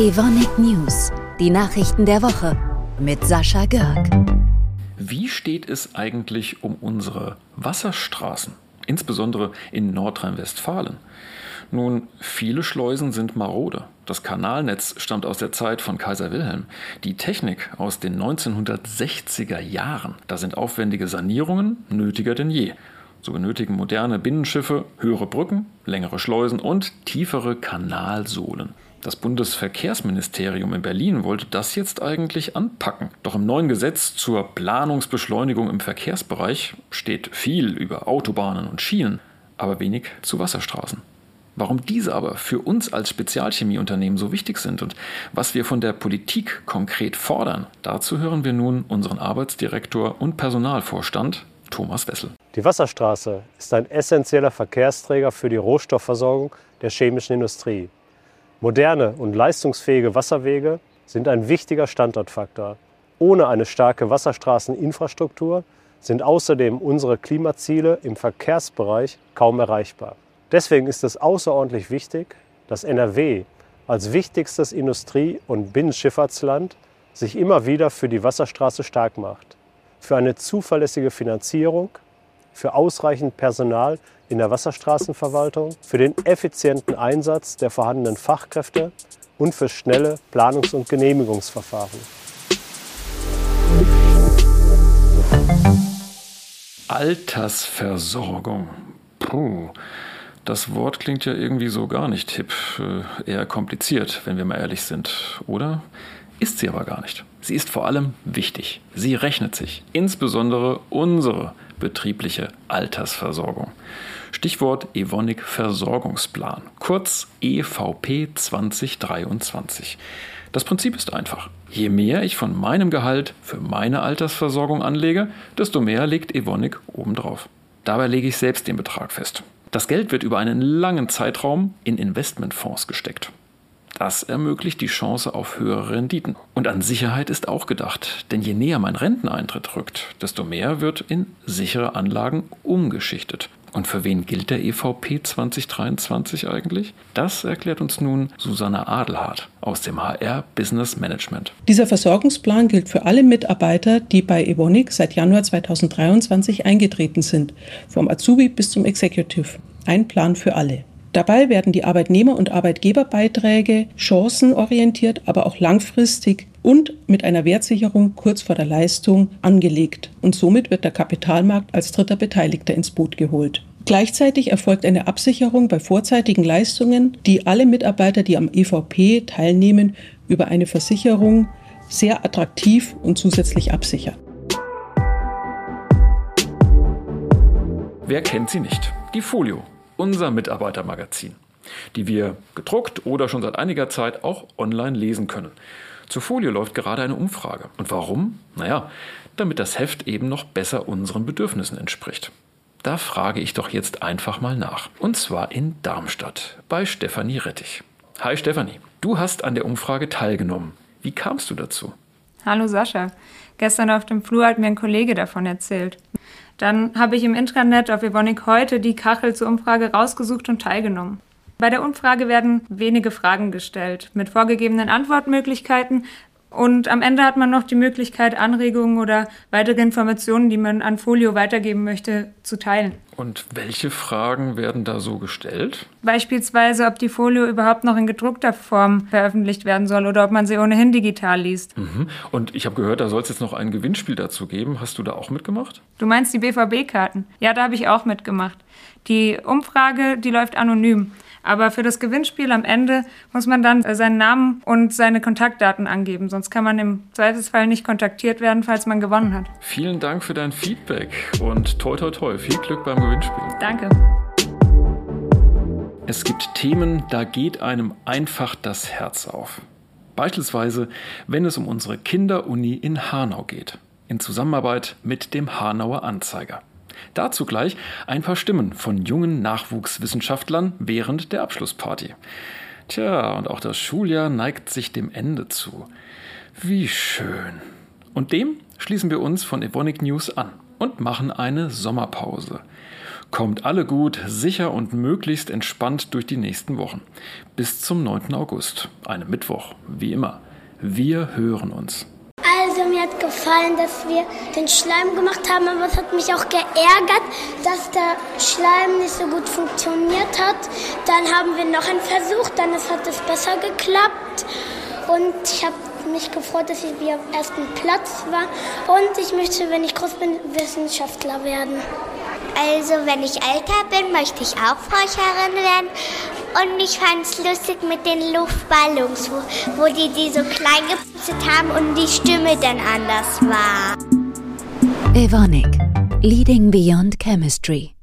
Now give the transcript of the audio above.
Evonik News, die Nachrichten der Woche mit Sascha Görg. Wie steht es eigentlich um unsere Wasserstraßen, insbesondere in Nordrhein-Westfalen? Nun, viele Schleusen sind marode. Das Kanalnetz stammt aus der Zeit von Kaiser Wilhelm. Die Technik aus den 1960er Jahren. Da sind aufwendige Sanierungen nötiger denn je. So benötigen moderne Binnenschiffe höhere Brücken, längere Schleusen und tiefere Kanalsohlen. Das Bundesverkehrsministerium in Berlin wollte das jetzt eigentlich anpacken. Doch im neuen Gesetz zur Planungsbeschleunigung im Verkehrsbereich steht viel über Autobahnen und Schienen, aber wenig zu Wasserstraßen. Warum diese aber für uns als Spezialchemieunternehmen so wichtig sind und was wir von der Politik konkret fordern, dazu hören wir nun unseren Arbeitsdirektor und Personalvorstand Thomas Wessel. Die Wasserstraße ist ein essentieller Verkehrsträger für die Rohstoffversorgung der chemischen Industrie. Moderne und leistungsfähige Wasserwege sind ein wichtiger Standortfaktor. Ohne eine starke Wasserstraßeninfrastruktur sind außerdem unsere Klimaziele im Verkehrsbereich kaum erreichbar. Deswegen ist es außerordentlich wichtig, dass NRW als wichtigstes Industrie- und Binnenschifffahrtsland sich immer wieder für die Wasserstraße stark macht, für eine zuverlässige Finanzierung, für ausreichend Personal in der Wasserstraßenverwaltung, für den effizienten Einsatz der vorhandenen Fachkräfte und für schnelle Planungs- und Genehmigungsverfahren. Altersversorgung. Puh. Das Wort klingt ja irgendwie so gar nicht hip, äh, eher kompliziert, wenn wir mal ehrlich sind, oder? Ist sie aber gar nicht. Sie ist vor allem wichtig. Sie rechnet sich, insbesondere unsere betriebliche Altersversorgung. Stichwort Evonik Versorgungsplan, kurz EVP 2023. Das Prinzip ist einfach. Je mehr ich von meinem Gehalt für meine Altersversorgung anlege, desto mehr legt Evonik obendrauf. Dabei lege ich selbst den Betrag fest. Das Geld wird über einen langen Zeitraum in Investmentfonds gesteckt. Das ermöglicht die Chance auf höhere Renditen. Und an Sicherheit ist auch gedacht, denn je näher mein Renteneintritt rückt, desto mehr wird in sichere Anlagen umgeschichtet. Und für wen gilt der EVP 2023 eigentlich? Das erklärt uns nun Susanne Adelhardt aus dem HR Business Management. Dieser Versorgungsplan gilt für alle Mitarbeiter, die bei Evonik seit Januar 2023 eingetreten sind, vom Azubi bis zum Executive. Ein Plan für alle. Dabei werden die Arbeitnehmer- und Arbeitgeberbeiträge chancenorientiert, aber auch langfristig und mit einer Wertsicherung kurz vor der Leistung angelegt. Und somit wird der Kapitalmarkt als dritter Beteiligter ins Boot geholt. Gleichzeitig erfolgt eine Absicherung bei vorzeitigen Leistungen, die alle Mitarbeiter, die am EVP teilnehmen, über eine Versicherung sehr attraktiv und zusätzlich absichert. Wer kennt sie nicht? Die Folio unser Mitarbeitermagazin, die wir gedruckt oder schon seit einiger Zeit auch online lesen können. Zur Folie läuft gerade eine Umfrage. Und warum? Naja, damit das Heft eben noch besser unseren Bedürfnissen entspricht. Da frage ich doch jetzt einfach mal nach. Und zwar in Darmstadt bei Stefanie Rettich. Hi Stefanie, du hast an der Umfrage teilgenommen. Wie kamst du dazu? Hallo Sascha. Gestern auf dem Flur hat mir ein Kollege davon erzählt. Dann habe ich im Intranet auf Evonik heute die Kachel zur Umfrage rausgesucht und teilgenommen. Bei der Umfrage werden wenige Fragen gestellt mit vorgegebenen Antwortmöglichkeiten und am Ende hat man noch die Möglichkeit, Anregungen oder weitere Informationen, die man an Folio weitergeben möchte, zu teilen. Und welche Fragen werden da so gestellt? Beispielsweise, ob die Folio überhaupt noch in gedruckter Form veröffentlicht werden soll oder ob man sie ohnehin digital liest. Mhm. Und ich habe gehört, da soll es jetzt noch ein Gewinnspiel dazu geben. Hast du da auch mitgemacht? Du meinst die BVB-Karten? Ja, da habe ich auch mitgemacht. Die Umfrage, die läuft anonym. Aber für das Gewinnspiel am Ende muss man dann seinen Namen und seine Kontaktdaten angeben. Sonst kann man im Zweifelsfall nicht kontaktiert werden, falls man gewonnen hat. Vielen Dank für dein Feedback und toi toi toi. Viel Glück beim Gewinnspiel. Danke. Es gibt Themen, da geht einem einfach das Herz auf. Beispielsweise, wenn es um unsere Kinderuni in Hanau geht. In Zusammenarbeit mit dem Hanauer Anzeiger. Dazu gleich ein paar Stimmen von jungen Nachwuchswissenschaftlern während der Abschlussparty. Tja, und auch das Schuljahr neigt sich dem Ende zu. Wie schön. Und dem schließen wir uns von Evonik News an und machen eine Sommerpause. Kommt alle gut, sicher und möglichst entspannt durch die nächsten Wochen. Bis zum 9. August, einem Mittwoch, wie immer. Wir hören uns. Gefallen, dass wir den Schleim gemacht haben, aber es hat mich auch geärgert, dass der Schleim nicht so gut funktioniert hat. Dann haben wir noch einen Versuch, dann hat es besser geklappt und ich habe mich gefreut, dass ich auf ersten Platz war und ich möchte, wenn ich groß bin, Wissenschaftler werden. Also, wenn ich älter bin, möchte ich auch Forscherin werden. Und ich fand es lustig mit den Luftballons, wo, wo die die so klein gepustet haben und die Stimme dann anders war. Evonik, Leading Beyond Chemistry.